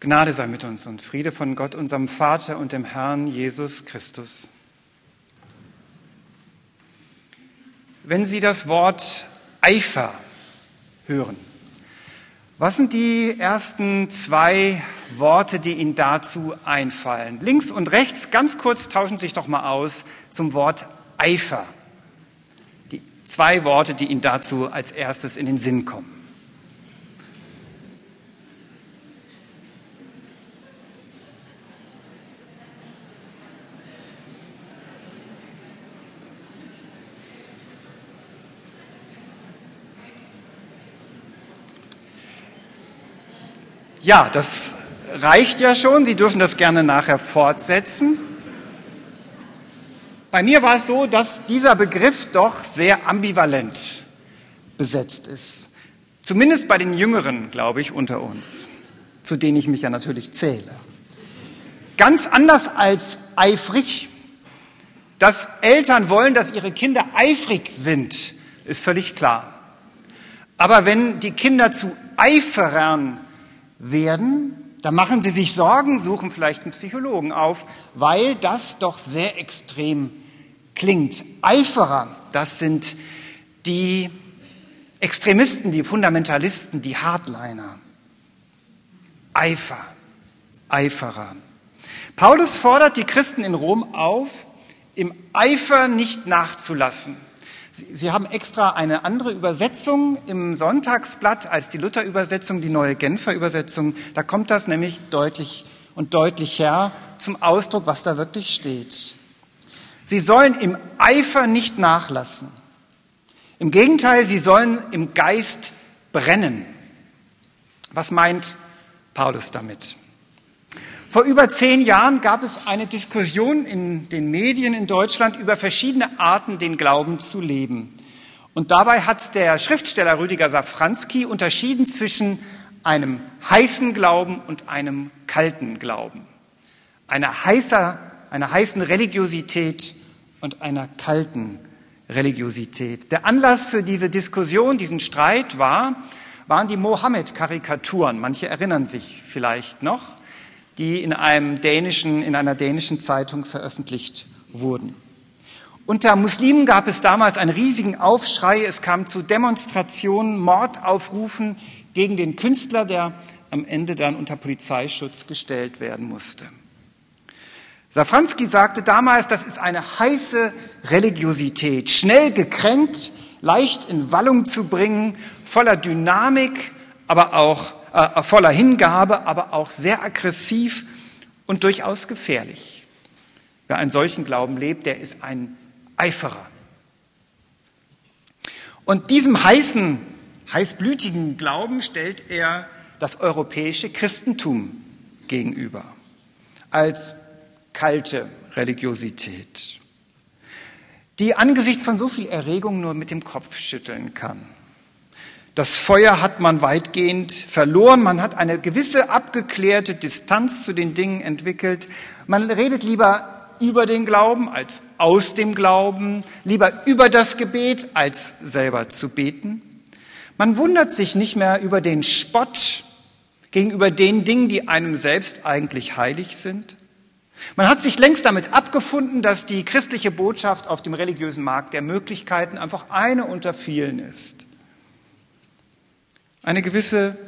Gnade sei mit uns und Friede von Gott, unserem Vater und dem Herrn Jesus Christus. Wenn Sie das Wort Eifer hören, was sind die ersten zwei Worte, die Ihnen dazu einfallen? Links und rechts, ganz kurz tauschen Sie sich doch mal aus zum Wort Eifer. Die zwei Worte, die Ihnen dazu als erstes in den Sinn kommen. Ja, das reicht ja schon. Sie dürfen das gerne nachher fortsetzen. Bei mir war es so, dass dieser Begriff doch sehr ambivalent besetzt ist. Zumindest bei den Jüngeren, glaube ich, unter uns, zu denen ich mich ja natürlich zähle. Ganz anders als eifrig. Dass Eltern wollen, dass ihre Kinder eifrig sind, ist völlig klar. Aber wenn die Kinder zu Eiferern werden, da machen sie sich Sorgen, suchen vielleicht einen Psychologen auf, weil das doch sehr extrem klingt. Eiferer, das sind die Extremisten, die Fundamentalisten, die Hardliner. Eifer, Eiferer. Paulus fordert die Christen in Rom auf, im Eifer nicht nachzulassen. Sie haben extra eine andere Übersetzung im Sonntagsblatt als die Luther-Übersetzung, die neue Genfer Übersetzung. Da kommt das nämlich deutlich und deutlicher zum Ausdruck, was da wirklich steht. Sie sollen im Eifer nicht nachlassen. Im Gegenteil, sie sollen im Geist brennen. Was meint Paulus damit? Vor über zehn Jahren gab es eine Diskussion in den Medien in Deutschland über verschiedene Arten, den Glauben zu leben. Und dabei hat der Schriftsteller Rüdiger Safranski unterschieden zwischen einem heißen Glauben und einem kalten Glauben. Einer, heißer, einer heißen Religiosität und einer kalten Religiosität. Der Anlass für diese Diskussion, diesen Streit war, waren die Mohammed-Karikaturen. Manche erinnern sich vielleicht noch die in, einem dänischen, in einer dänischen Zeitung veröffentlicht wurden. Unter Muslimen gab es damals einen riesigen Aufschrei. Es kam zu Demonstrationen, Mordaufrufen gegen den Künstler, der am Ende dann unter Polizeischutz gestellt werden musste. Safranski sagte damals, das ist eine heiße Religiosität, schnell gekränkt, leicht in Wallung zu bringen, voller Dynamik, aber auch äh, voller Hingabe, aber auch sehr aggressiv und durchaus gefährlich. Wer einen solchen Glauben lebt, der ist ein Eiferer. Und diesem heißen, heißblütigen Glauben stellt er das europäische Christentum gegenüber als kalte Religiosität, die angesichts von so viel Erregung nur mit dem Kopf schütteln kann. Das Feuer hat man weitgehend verloren. Man hat eine gewisse abgeklärte Distanz zu den Dingen entwickelt. Man redet lieber über den Glauben als aus dem Glauben, lieber über das Gebet als selber zu beten. Man wundert sich nicht mehr über den Spott gegenüber den Dingen, die einem selbst eigentlich heilig sind. Man hat sich längst damit abgefunden, dass die christliche Botschaft auf dem religiösen Markt der Möglichkeiten einfach eine unter vielen ist. Eine gewisse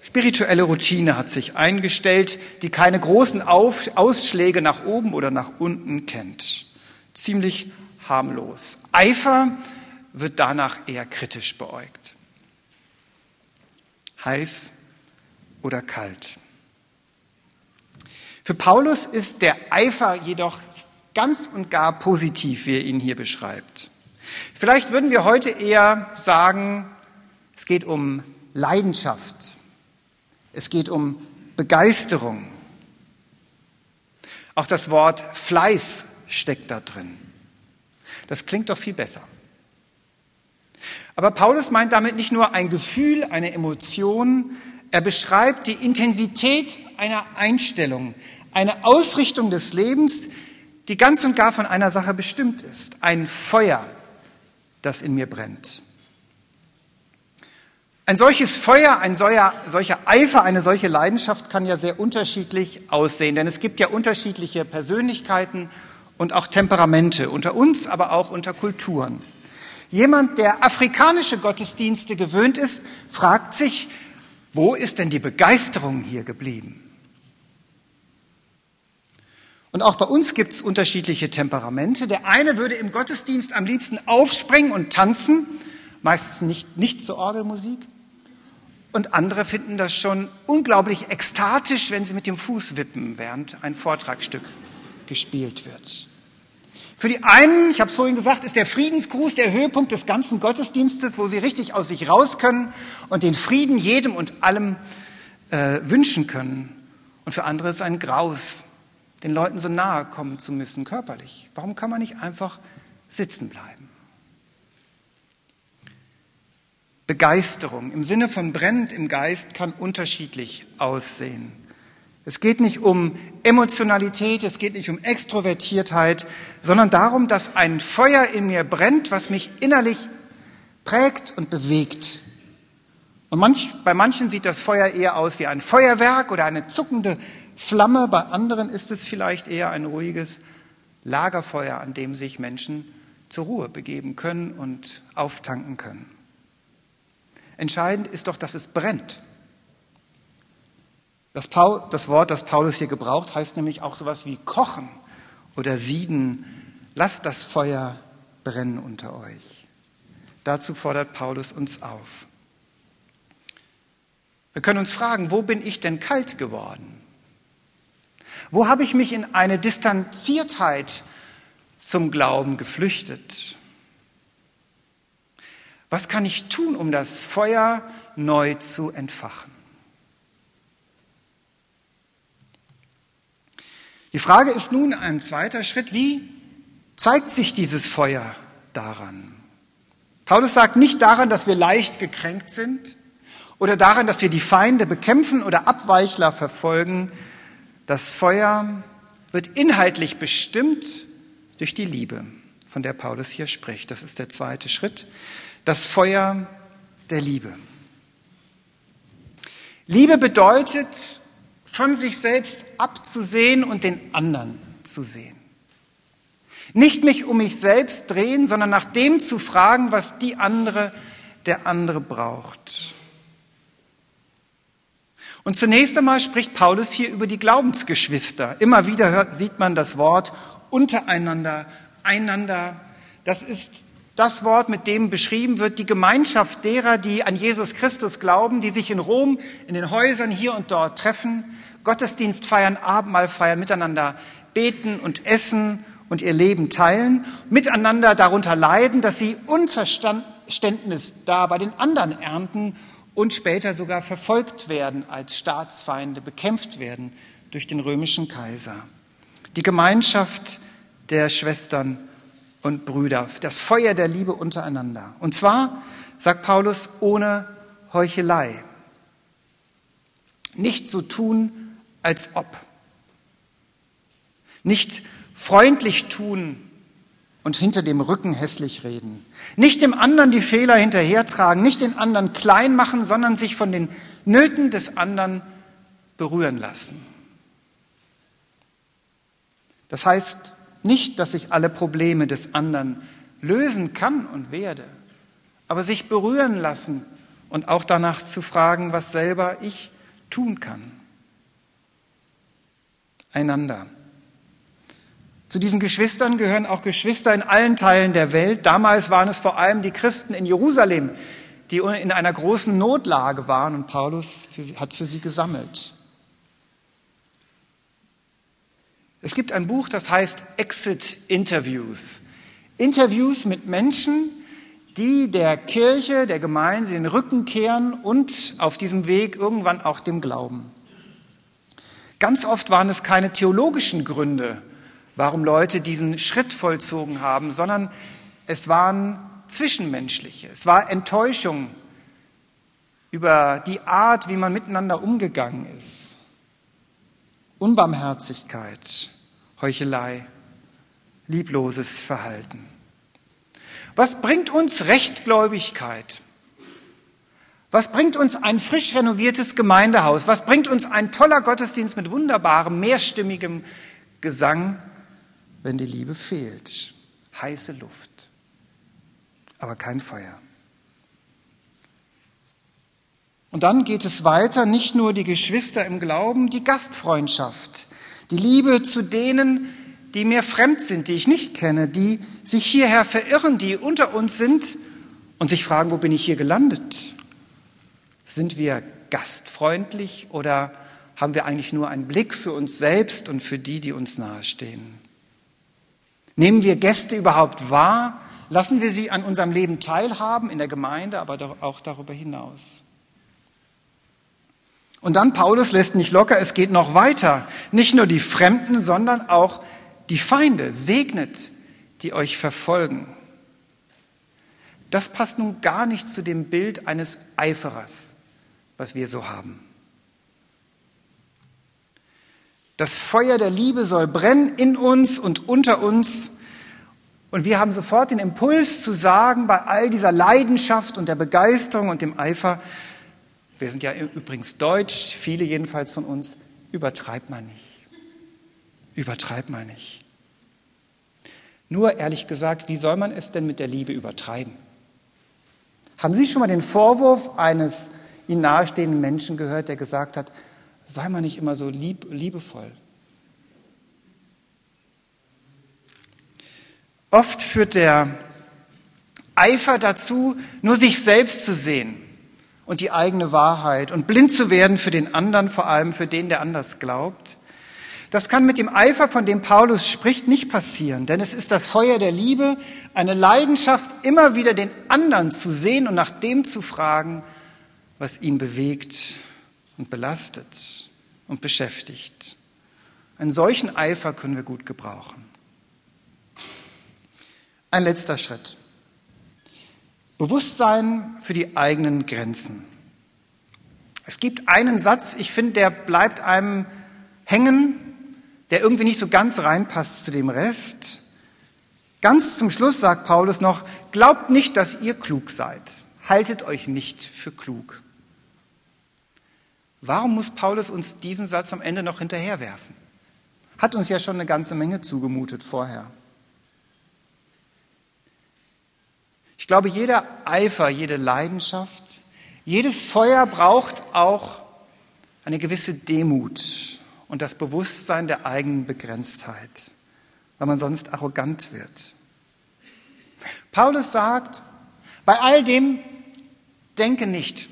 spirituelle Routine hat sich eingestellt, die keine großen Auf Ausschläge nach oben oder nach unten kennt. Ziemlich harmlos. Eifer wird danach eher kritisch beäugt. Heiß oder kalt. Für Paulus ist der Eifer jedoch ganz und gar positiv, wie er ihn hier beschreibt. Vielleicht würden wir heute eher sagen, es geht um Leidenschaft. Es geht um Begeisterung. Auch das Wort Fleiß steckt da drin. Das klingt doch viel besser. Aber Paulus meint damit nicht nur ein Gefühl, eine Emotion, er beschreibt die Intensität einer Einstellung, eine Ausrichtung des Lebens, die ganz und gar von einer Sache bestimmt ist, ein Feuer, das in mir brennt. Ein solches Feuer, ein solcher, solcher Eifer, eine solche Leidenschaft kann ja sehr unterschiedlich aussehen, denn es gibt ja unterschiedliche Persönlichkeiten und auch Temperamente unter uns, aber auch unter Kulturen. Jemand, der afrikanische Gottesdienste gewöhnt ist, fragt sich, wo ist denn die Begeisterung hier geblieben? Und auch bei uns gibt es unterschiedliche Temperamente. Der eine würde im Gottesdienst am liebsten aufspringen und tanzen, meistens nicht, nicht zur Orgelmusik. Und andere finden das schon unglaublich ekstatisch, wenn sie mit dem Fuß wippen, während ein Vortragsstück gespielt wird. Für die einen, ich habe es vorhin gesagt, ist der Friedensgruß der Höhepunkt des ganzen Gottesdienstes, wo sie richtig aus sich raus können und den Frieden jedem und allem äh, wünschen können. Und für andere ist ein Graus, den Leuten so nahe kommen zu müssen, körperlich. Warum kann man nicht einfach sitzen bleiben? Begeisterung im Sinne von brennend im Geist kann unterschiedlich aussehen. Es geht nicht um Emotionalität, es geht nicht um Extrovertiertheit, sondern darum, dass ein Feuer in mir brennt, was mich innerlich prägt und bewegt. Und manch, bei manchen sieht das Feuer eher aus wie ein Feuerwerk oder eine zuckende Flamme, bei anderen ist es vielleicht eher ein ruhiges Lagerfeuer, an dem sich Menschen zur Ruhe begeben können und auftanken können. Entscheidend ist doch, dass es brennt. Das, Paul, das Wort, das Paulus hier gebraucht, heißt nämlich auch sowas wie kochen oder sieden. Lasst das Feuer brennen unter euch. Dazu fordert Paulus uns auf. Wir können uns fragen, wo bin ich denn kalt geworden? Wo habe ich mich in eine Distanziertheit zum Glauben geflüchtet? Was kann ich tun, um das Feuer neu zu entfachen? Die Frage ist nun ein zweiter Schritt, wie zeigt sich dieses Feuer daran? Paulus sagt nicht daran, dass wir leicht gekränkt sind oder daran, dass wir die Feinde bekämpfen oder Abweichler verfolgen. Das Feuer wird inhaltlich bestimmt durch die Liebe, von der Paulus hier spricht. Das ist der zweite Schritt. Das Feuer der Liebe. Liebe bedeutet, von sich selbst abzusehen und den anderen zu sehen. Nicht mich um mich selbst drehen, sondern nach dem zu fragen, was die andere, der andere braucht. Und zunächst einmal spricht Paulus hier über die Glaubensgeschwister. Immer wieder hört, sieht man das Wort untereinander, einander. Das ist das Wort, mit dem beschrieben wird, die Gemeinschaft derer, die an Jesus Christus glauben, die sich in Rom, in den Häusern hier und dort treffen, Gottesdienst feiern, Abendmahl feiern, miteinander beten und essen und ihr Leben teilen, miteinander darunter leiden, dass sie Unverständnis da bei den anderen ernten und später sogar verfolgt werden als Staatsfeinde, bekämpft werden durch den römischen Kaiser. Die Gemeinschaft der Schwestern und Brüder, das Feuer der Liebe untereinander. Und zwar, sagt Paulus, ohne Heuchelei. Nicht so tun, als ob. Nicht freundlich tun und hinter dem Rücken hässlich reden. Nicht dem anderen die Fehler hinterhertragen, nicht den anderen klein machen, sondern sich von den Nöten des anderen berühren lassen. Das heißt nicht, dass ich alle Probleme des anderen lösen kann und werde, aber sich berühren lassen und auch danach zu fragen, was selber ich tun kann einander. Zu diesen Geschwistern gehören auch Geschwister in allen Teilen der Welt. Damals waren es vor allem die Christen in Jerusalem, die in einer großen Notlage waren und Paulus hat für sie gesammelt. Es gibt ein Buch, das heißt Exit Interviews. Interviews mit Menschen, die der Kirche, der Gemeinde den Rücken kehren und auf diesem Weg irgendwann auch dem Glauben. Ganz oft waren es keine theologischen Gründe, warum Leute diesen Schritt vollzogen haben, sondern es waren zwischenmenschliche. Es war Enttäuschung über die Art, wie man miteinander umgegangen ist. Unbarmherzigkeit, Heuchelei, liebloses Verhalten. Was bringt uns Rechtgläubigkeit? Was bringt uns ein frisch renoviertes Gemeindehaus? Was bringt uns ein toller Gottesdienst mit wunderbarem, mehrstimmigem Gesang, wenn die Liebe fehlt? Heiße Luft, aber kein Feuer. Und dann geht es weiter, nicht nur die Geschwister im Glauben, die Gastfreundschaft, die Liebe zu denen, die mir fremd sind, die ich nicht kenne, die sich hierher verirren, die unter uns sind und sich fragen, wo bin ich hier gelandet? Sind wir gastfreundlich oder haben wir eigentlich nur einen Blick für uns selbst und für die, die uns nahestehen? Nehmen wir Gäste überhaupt wahr? Lassen wir sie an unserem Leben teilhaben, in der Gemeinde, aber auch darüber hinaus? Und dann Paulus lässt nicht locker, es geht noch weiter. Nicht nur die Fremden, sondern auch die Feinde. Segnet, die euch verfolgen. Das passt nun gar nicht zu dem Bild eines Eiferers, was wir so haben. Das Feuer der Liebe soll brennen in uns und unter uns. Und wir haben sofort den Impuls zu sagen, bei all dieser Leidenschaft und der Begeisterung und dem Eifer, wir sind ja übrigens deutsch, viele jedenfalls von uns, übertreibt man nicht. Übertreibt man nicht. Nur ehrlich gesagt, wie soll man es denn mit der Liebe übertreiben? Haben Sie schon mal den Vorwurf eines Ihnen nahestehenden Menschen gehört, der gesagt hat, sei mal nicht immer so lieb, liebevoll? Oft führt der Eifer dazu, nur sich selbst zu sehen und die eigene Wahrheit und blind zu werden für den anderen, vor allem für den, der anders glaubt. Das kann mit dem Eifer, von dem Paulus spricht, nicht passieren, denn es ist das Feuer der Liebe, eine Leidenschaft, immer wieder den anderen zu sehen und nach dem zu fragen, was ihn bewegt und belastet und beschäftigt. Einen solchen Eifer können wir gut gebrauchen. Ein letzter Schritt. Bewusstsein für die eigenen Grenzen. Es gibt einen Satz, ich finde, der bleibt einem hängen, der irgendwie nicht so ganz reinpasst zu dem Rest. Ganz zum Schluss sagt Paulus noch, glaubt nicht, dass ihr klug seid. Haltet euch nicht für klug. Warum muss Paulus uns diesen Satz am Ende noch hinterherwerfen? Hat uns ja schon eine ganze Menge zugemutet vorher. Ich glaube, jeder Eifer, jede Leidenschaft, jedes Feuer braucht auch eine gewisse Demut und das Bewusstsein der eigenen Begrenztheit, weil man sonst arrogant wird. Paulus sagt, bei all dem denke nicht,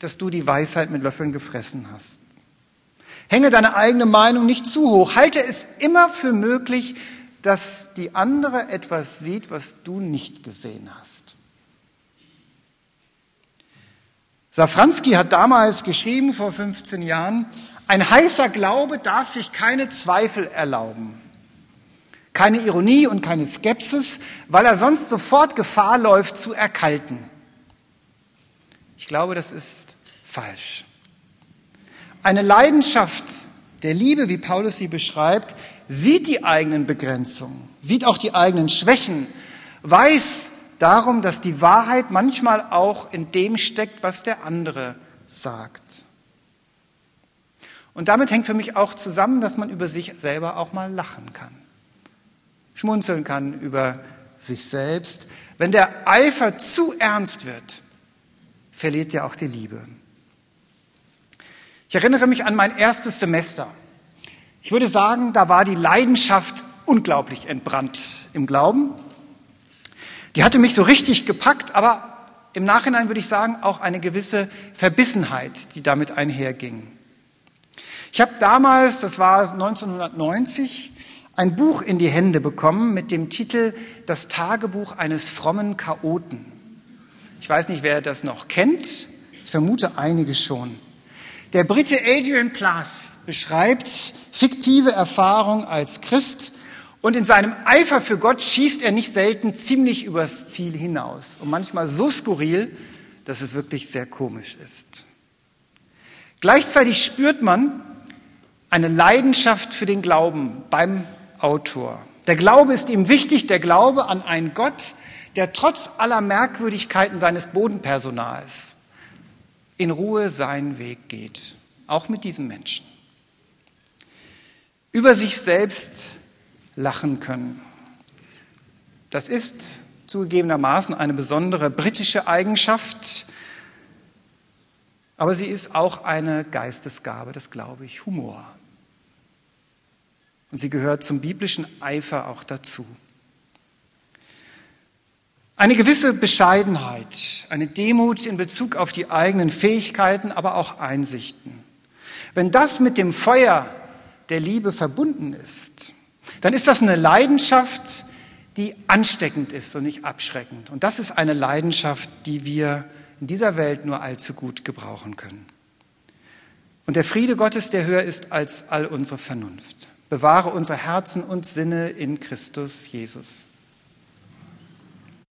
dass du die Weisheit mit Löffeln gefressen hast. Hänge deine eigene Meinung nicht zu hoch. Halte es immer für möglich, dass die andere etwas sieht, was du nicht gesehen hast. Safranski hat damals geschrieben, vor 15 Jahren, ein heißer Glaube darf sich keine Zweifel erlauben, keine Ironie und keine Skepsis, weil er sonst sofort Gefahr läuft zu erkalten. Ich glaube, das ist falsch. Eine Leidenschaft der Liebe, wie Paulus sie beschreibt, sieht die eigenen Begrenzungen, sieht auch die eigenen Schwächen, weiß darum, dass die Wahrheit manchmal auch in dem steckt, was der andere sagt. Und damit hängt für mich auch zusammen, dass man über sich selber auch mal lachen kann, schmunzeln kann über sich selbst. Wenn der Eifer zu ernst wird, verliert ja auch die Liebe. Ich erinnere mich an mein erstes Semester. Ich würde sagen, da war die Leidenschaft unglaublich entbrannt im Glauben. Die hatte mich so richtig gepackt, aber im Nachhinein würde ich sagen, auch eine gewisse Verbissenheit, die damit einherging. Ich habe damals, das war 1990, ein Buch in die Hände bekommen mit dem Titel Das Tagebuch eines frommen Chaoten. Ich weiß nicht, wer das noch kennt. Ich vermute einige schon. Der Brite Adrian Plass beschreibt fiktive Erfahrung als Christ und in seinem Eifer für Gott schießt er nicht selten ziemlich übers Ziel hinaus und manchmal so skurril, dass es wirklich sehr komisch ist. Gleichzeitig spürt man eine Leidenschaft für den Glauben beim Autor. Der Glaube ist ihm wichtig, der Glaube an einen Gott, der trotz aller Merkwürdigkeiten seines Bodenpersonals in Ruhe seinen Weg geht, auch mit diesem Menschen. Über sich selbst lachen können. Das ist zugegebenermaßen eine besondere britische Eigenschaft, aber sie ist auch eine Geistesgabe, das glaube ich, Humor. Und sie gehört zum biblischen Eifer auch dazu. Eine gewisse Bescheidenheit, eine Demut in Bezug auf die eigenen Fähigkeiten, aber auch Einsichten. Wenn das mit dem Feuer der Liebe verbunden ist, dann ist das eine Leidenschaft, die ansteckend ist und nicht abschreckend. Und das ist eine Leidenschaft, die wir in dieser Welt nur allzu gut gebrauchen können. Und der Friede Gottes, der höher ist als all unsere Vernunft, bewahre unsere Herzen und Sinne in Christus Jesus.